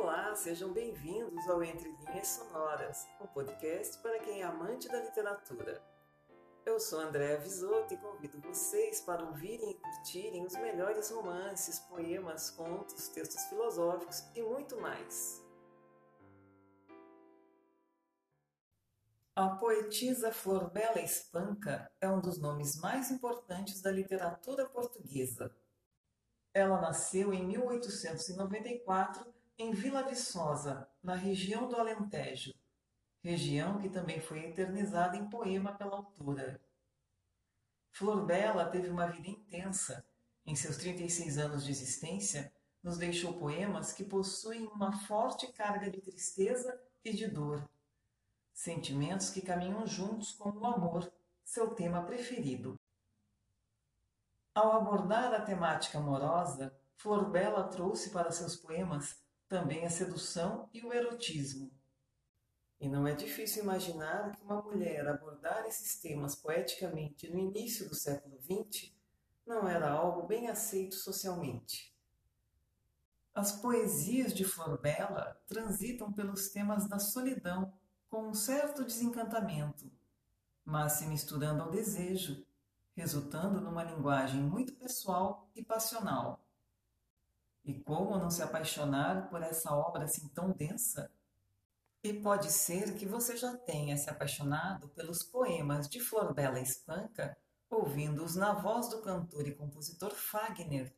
Olá, sejam bem-vindos ao Entre Linhas Sonoras, um podcast para quem é amante da literatura. Eu sou Andréa Visoto e convido vocês para ouvirem e curtirem os melhores romances, poemas, contos, textos filosóficos e muito mais. A poetisa Flor Bela Espanca é um dos nomes mais importantes da literatura portuguesa. Ela nasceu em 1894 em Vila Viçosa, na região do Alentejo, região que também foi eternizada em poema pela autora. Flor Bela teve uma vida intensa. Em seus 36 anos de existência, nos deixou poemas que possuem uma forte carga de tristeza e de dor sentimentos que caminham juntos com o amor, seu tema preferido. Ao abordar a temática amorosa, Flor Bela trouxe para seus poemas também a sedução e o erotismo. E não é difícil imaginar que uma mulher abordar esses temas poeticamente no início do século XX não era algo bem aceito socialmente. As poesias de Flor transitam pelos temas da solidão, com um certo desencantamento, mas se misturando ao desejo, resultando numa linguagem muito pessoal e passional. E como não se apaixonar por essa obra assim tão densa? E pode ser que você já tenha se apaixonado pelos poemas de Flor Bela Espanca, ouvindo-os na voz do cantor e compositor Fagner,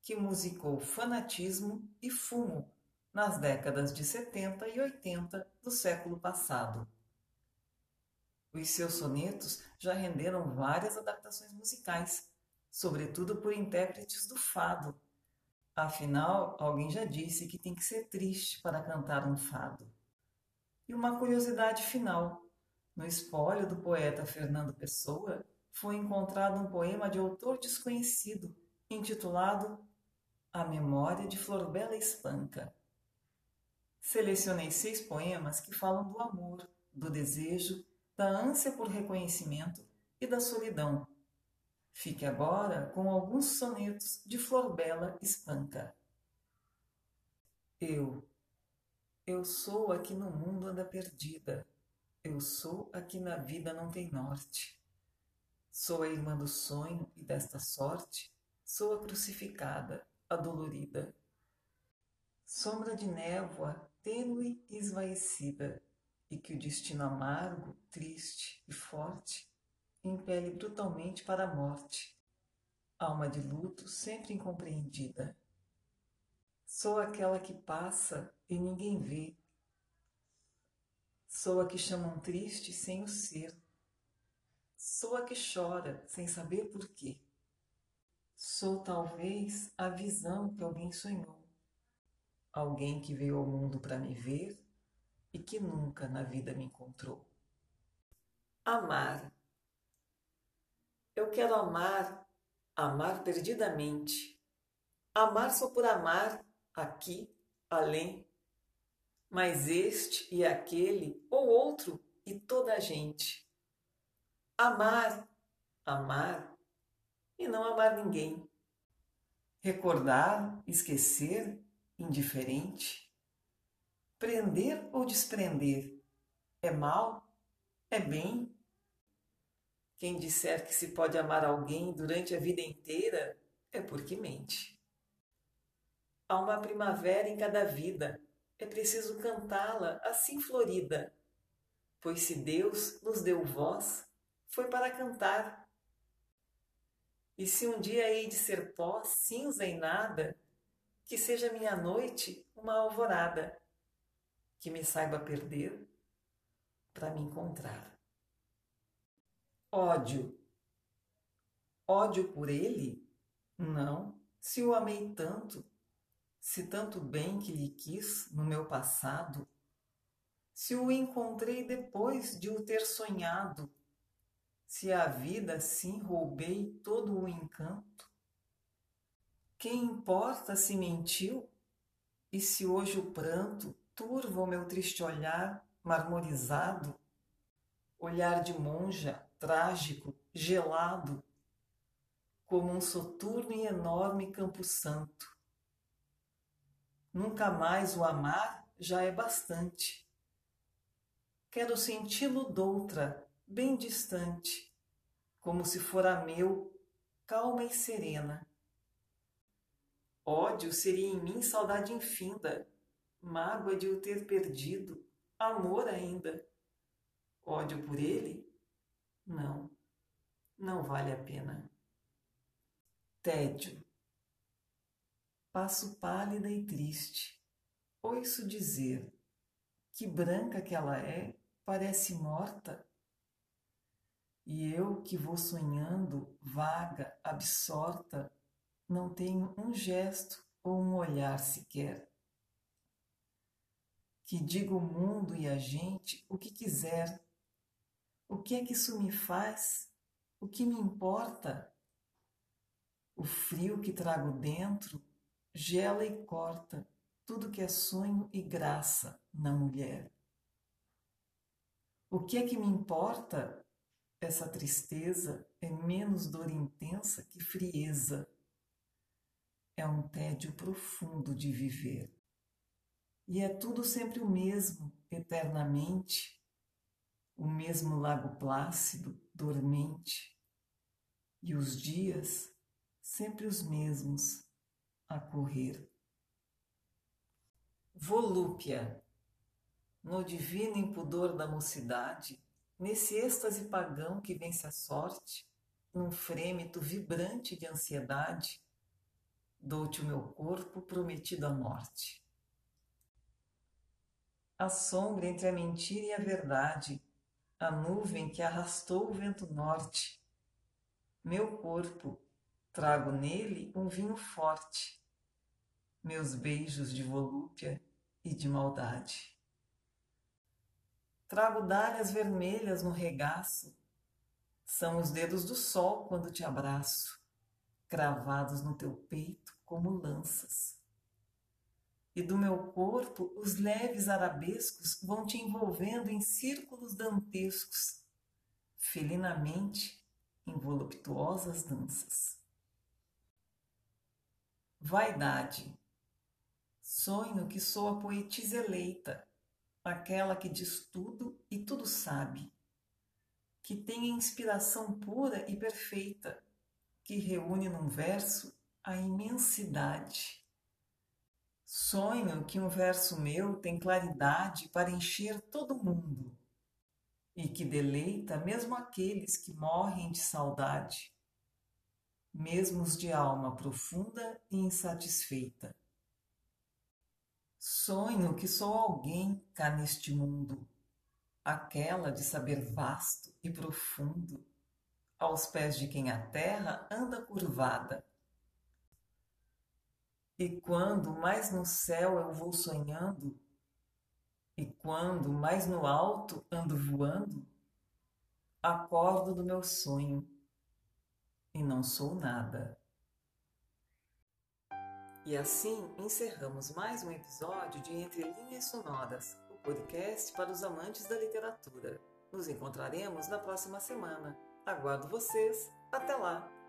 que musicou Fanatismo e Fumo nas décadas de 70 e 80 do século passado. Os seus sonetos já renderam várias adaptações musicais, sobretudo por intérpretes do fado. Afinal, alguém já disse que tem que ser triste para cantar um fado. E uma curiosidade final: no espólio do poeta Fernando Pessoa foi encontrado um poema de autor desconhecido, intitulado A Memória de Flor Bela Espanca. Selecionei seis poemas que falam do amor, do desejo, da ânsia por reconhecimento e da solidão. Fique agora com alguns sonetos de Flor Bela Espanca. Eu, eu sou a que no mundo anda perdida, eu sou a que na vida não tem norte. Sou a irmã do sonho e desta sorte, sou a crucificada, a dolorida. Sombra de névoa tênue e esvaecida, e que o destino amargo, triste e forte impele brutalmente para a morte. Alma de luto sempre incompreendida. Sou aquela que passa e ninguém vê. Sou a que chamam triste sem o ser. Sou a que chora sem saber por quê. Sou talvez a visão que alguém sonhou alguém que veio ao mundo para me ver e que nunca na vida me encontrou. Amar. Eu quero amar, amar perdidamente. Amar só por amar, aqui, além. Mas este e aquele, ou outro e toda a gente. Amar, amar e não amar ninguém. Recordar, esquecer indiferente? Prender ou desprender? É mal? É bem? Quem disser que se pode amar alguém durante a vida inteira é porque mente. Há uma primavera em cada vida, é preciso cantá-la assim florida, pois se Deus nos deu voz, foi para cantar. E se um dia hei de ser pó, cinza e nada, que seja minha noite uma alvorada, que me saiba perder para me encontrar. Ódio. Ódio por ele? Não, se o amei tanto, se tanto bem que lhe quis no meu passado, se o encontrei depois de o ter sonhado, se a vida assim roubei todo o encanto, quem importa se mentiu? E se hoje o pranto turva o meu triste olhar marmorizado? Olhar de monja, trágico, gelado, como um soturno e enorme campo santo. Nunca mais o amar já é bastante. Quero senti-lo doutra, bem distante, como se fora meu, calma e serena. Ódio seria em mim saudade infinda, mágoa de o ter perdido, amor ainda. Ódio por ele? Não, não vale a pena. Tédio. Passo pálida e triste. Ouço dizer que branca que ela é, parece morta. E eu que vou sonhando, vaga, absorta, não tenho um gesto ou um olhar sequer. Que diga o mundo e a gente o que quiser. O que é que isso me faz? O que me importa? O frio que trago dentro gela e corta tudo que é sonho e graça na mulher. O que é que me importa? Essa tristeza é menos dor intensa que frieza. É um tédio profundo de viver. E é tudo sempre o mesmo, eternamente, o mesmo lago plácido, dormente, e os dias sempre os mesmos, a correr. Volúpia, no divino impudor da mocidade, nesse êxtase pagão que vence a sorte, num frêmito vibrante de ansiedade, dou-te o meu corpo prometido à morte. A sombra entre a mentira e a verdade, a nuvem que arrastou o vento norte, meu corpo, trago nele um vinho forte, meus beijos de volúpia e de maldade. Trago dálias vermelhas no regaço, são os dedos do sol quando te abraço, cravados no teu peito como lanças. E do meu corpo os leves arabescos vão te envolvendo em círculos dantescos, felinamente em voluptuosas danças. Vaidade Sonho que sou a poetisa eleita, aquela que diz tudo e tudo sabe, que tem a inspiração pura e perfeita, que reúne num verso a imensidade. Sonho que um verso meu tem claridade para encher todo mundo e que deleita mesmo aqueles que morrem de saudade, mesmo os de alma profunda e insatisfeita. Sonho que sou alguém cá neste mundo, aquela de saber vasto e profundo, aos pés de quem a terra anda curvada. E quando mais no céu eu vou sonhando, e quando mais no alto ando voando, acordo do meu sonho e não sou nada. E assim encerramos mais um episódio de Entre Linhas Sonoras, o podcast para os amantes da literatura. Nos encontraremos na próxima semana. Aguardo vocês. Até lá!